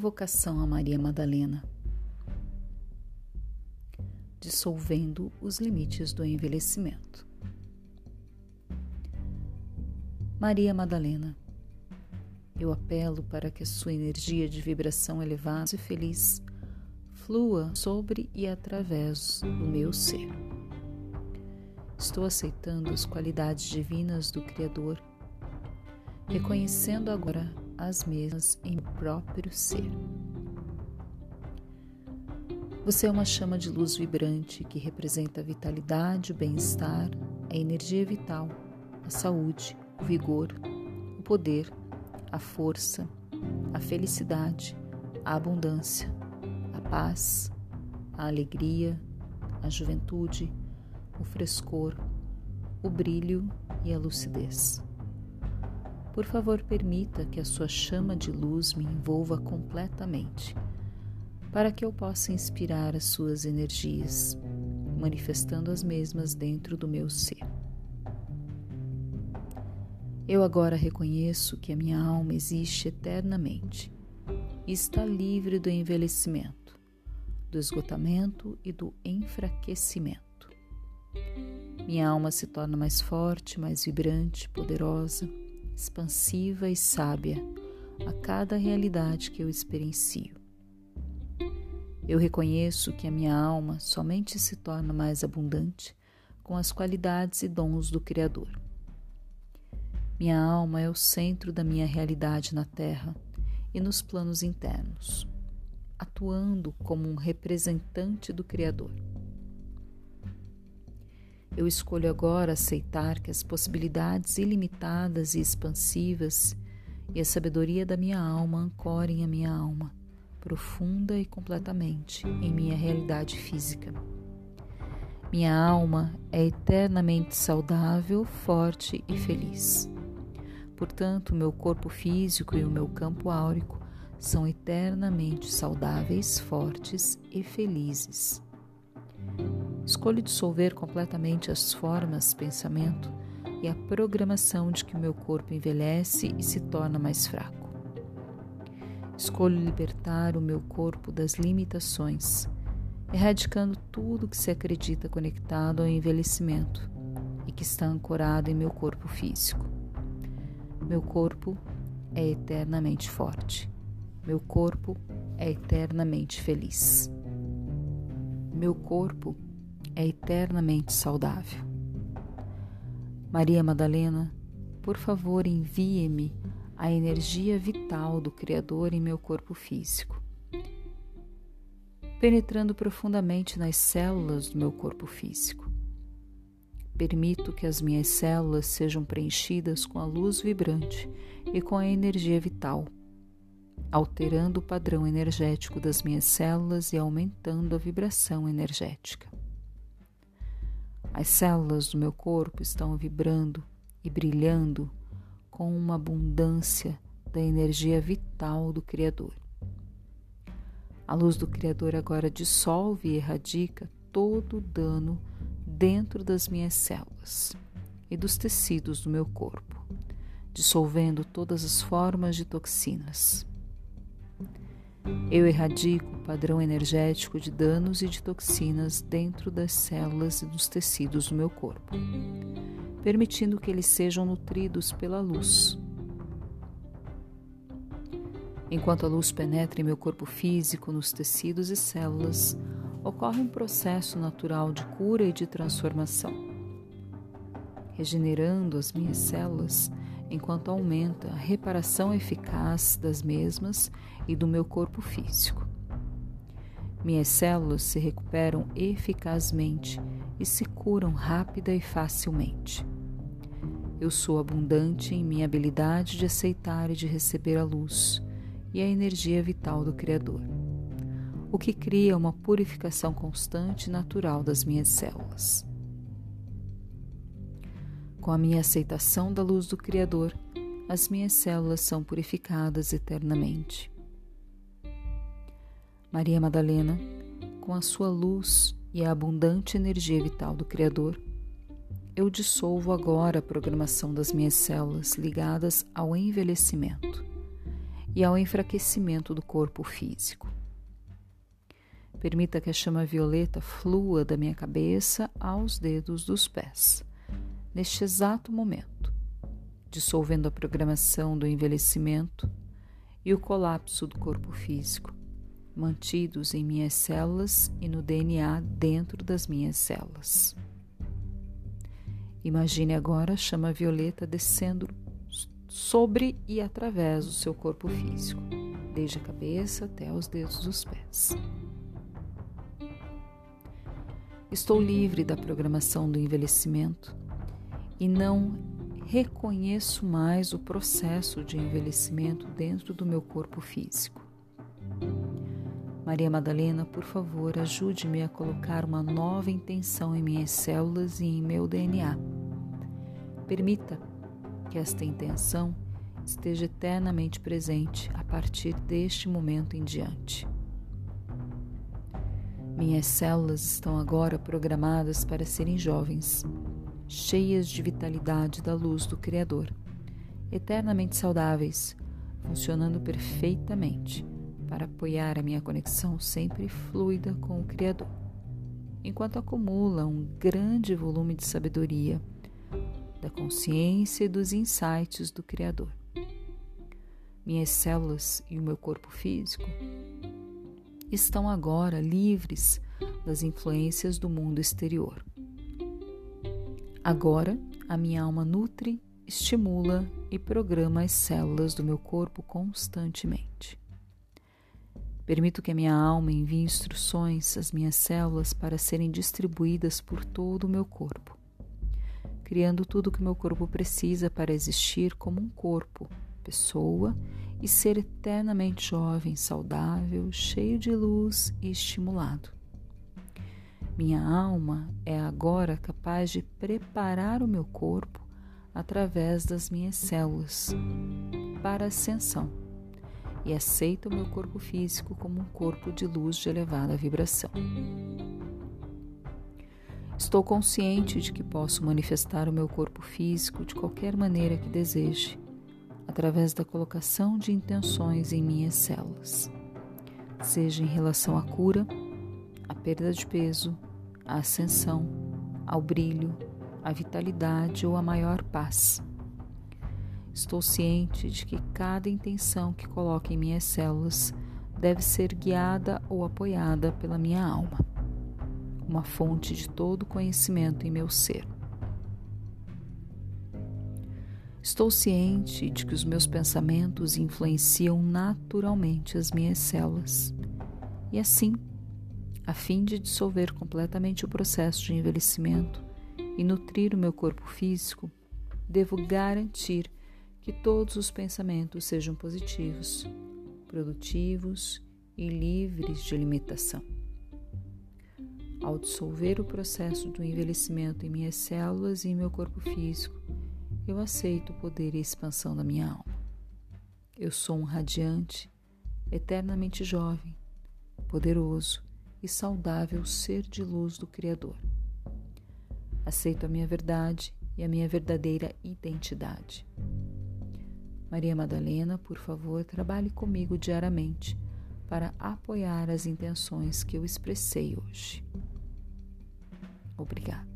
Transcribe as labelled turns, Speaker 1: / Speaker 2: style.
Speaker 1: Invocação a Maria Madalena, dissolvendo os limites do envelhecimento. Maria Madalena, eu apelo para que a sua energia de vibração elevada e feliz flua sobre e através do meu ser. Estou aceitando as qualidades divinas do Criador, reconhecendo agora as mesmas em próprio ser. Você é uma chama de luz vibrante que representa a vitalidade, o bem-estar, a energia vital, a saúde, o vigor, o poder, a força, a felicidade, a abundância, a paz, a alegria, a juventude, o frescor, o brilho e a lucidez. Por favor, permita que a sua chama de luz me envolva completamente, para que eu possa inspirar as suas energias, manifestando as mesmas dentro do meu ser. Eu agora reconheço que a minha alma existe eternamente e está livre do envelhecimento, do esgotamento e do enfraquecimento. Minha alma se torna mais forte, mais vibrante, poderosa expansiva e sábia a cada realidade que eu experiencio. Eu reconheço que a minha alma somente se torna mais abundante com as qualidades e dons do Criador. Minha alma é o centro da minha realidade na Terra e nos planos internos, atuando como um representante do Criador. Eu escolho agora aceitar que as possibilidades ilimitadas e expansivas e a sabedoria da minha alma ancorem a minha alma, profunda e completamente, em minha realidade física. Minha alma é eternamente saudável, forte e feliz. Portanto, meu corpo físico e o meu campo áurico são eternamente saudáveis, fortes e felizes. Escolho dissolver completamente as formas, pensamento e a programação de que o meu corpo envelhece e se torna mais fraco. Escolho libertar o meu corpo das limitações, erradicando tudo que se acredita conectado ao envelhecimento e que está ancorado em meu corpo físico. Meu corpo é eternamente forte. Meu corpo é eternamente feliz. Meu corpo é eternamente saudável. Maria Madalena, por favor, envie-me a energia vital do Criador em meu corpo físico, penetrando profundamente nas células do meu corpo físico. Permito que as minhas células sejam preenchidas com a luz vibrante e com a energia vital, alterando o padrão energético das minhas células e aumentando a vibração energética. As células do meu corpo estão vibrando e brilhando com uma abundância da energia vital do Criador. A luz do Criador agora dissolve e erradica todo o dano dentro das minhas células e dos tecidos do meu corpo, dissolvendo todas as formas de toxinas. Eu erradico o padrão energético de danos e de toxinas dentro das células e dos tecidos do meu corpo, permitindo que eles sejam nutridos pela luz. Enquanto a luz penetra em meu corpo físico, nos tecidos e células, ocorre um processo natural de cura e de transformação. Regenerando as minhas células, enquanto aumenta a reparação eficaz das mesmas e do meu corpo físico. Minhas células se recuperam eficazmente e se curam rápida e facilmente. Eu sou abundante em minha habilidade de aceitar e de receber a luz e a energia vital do Criador, o que cria uma purificação constante e natural das minhas células. Com a minha aceitação da luz do Criador, as minhas células são purificadas eternamente. Maria Madalena, com a sua luz e a abundante energia vital do Criador, eu dissolvo agora a programação das minhas células ligadas ao envelhecimento e ao enfraquecimento do corpo físico. Permita que a chama violeta flua da minha cabeça aos dedos dos pés, neste exato momento, dissolvendo a programação do envelhecimento e o colapso do corpo físico, mantidos em minhas células e no DNA dentro das minhas células. Imagine agora a chama violeta descendo sobre e através do seu corpo físico, desde a cabeça até os dedos dos pés. Estou livre da programação do envelhecimento e não reconheço mais o processo de envelhecimento dentro do meu corpo físico. Maria Madalena, por favor, ajude-me a colocar uma nova intenção em minhas células e em meu DNA. Permita que esta intenção esteja eternamente presente a partir deste momento em diante. Minhas células estão agora programadas para serem jovens, cheias de vitalidade da luz do Criador, eternamente saudáveis, funcionando perfeitamente para apoiar a minha conexão sempre fluida com o Criador, enquanto acumula um grande volume de sabedoria, da consciência e dos insights do Criador. Minhas células e o meu corpo físico estão agora livres das influências do mundo exterior. Agora, a minha alma nutre, estimula e programa as células do meu corpo constantemente. Permito que a minha alma envie instruções às minhas células para serem distribuídas por todo o meu corpo, criando tudo o que meu corpo precisa para existir como um corpo, pessoa e ser eternamente jovem, saudável, cheio de luz e estimulado. Minha alma é agora capaz de preparar o meu corpo através das minhas células para ascensão e aceita o meu corpo físico como um corpo de luz de elevada vibração. Estou consciente de que posso manifestar o meu corpo físico de qualquer maneira que deseje através da colocação de intenções em minhas células, seja em relação à cura, à perda de peso, à ascensão, ao brilho, à vitalidade ou à maior paz. Estou ciente de que cada intenção que coloque em minhas células deve ser guiada ou apoiada pela minha alma, uma fonte de todo conhecimento em meu ser. Estou ciente de que os meus pensamentos influenciam naturalmente as minhas células. E assim, a fim de dissolver completamente o processo de envelhecimento e nutrir o meu corpo físico, devo garantir que todos os pensamentos sejam positivos, produtivos e livres de limitação. Ao dissolver o processo do envelhecimento em minhas células e em meu corpo físico, eu aceito o poder e a expansão da minha alma. Eu sou um radiante, eternamente jovem, poderoso e saudável ser de luz do Criador. Aceito a minha verdade e a minha verdadeira identidade. Maria Madalena, por favor, trabalhe comigo diariamente para apoiar as intenções que eu expressei hoje. Obrigada.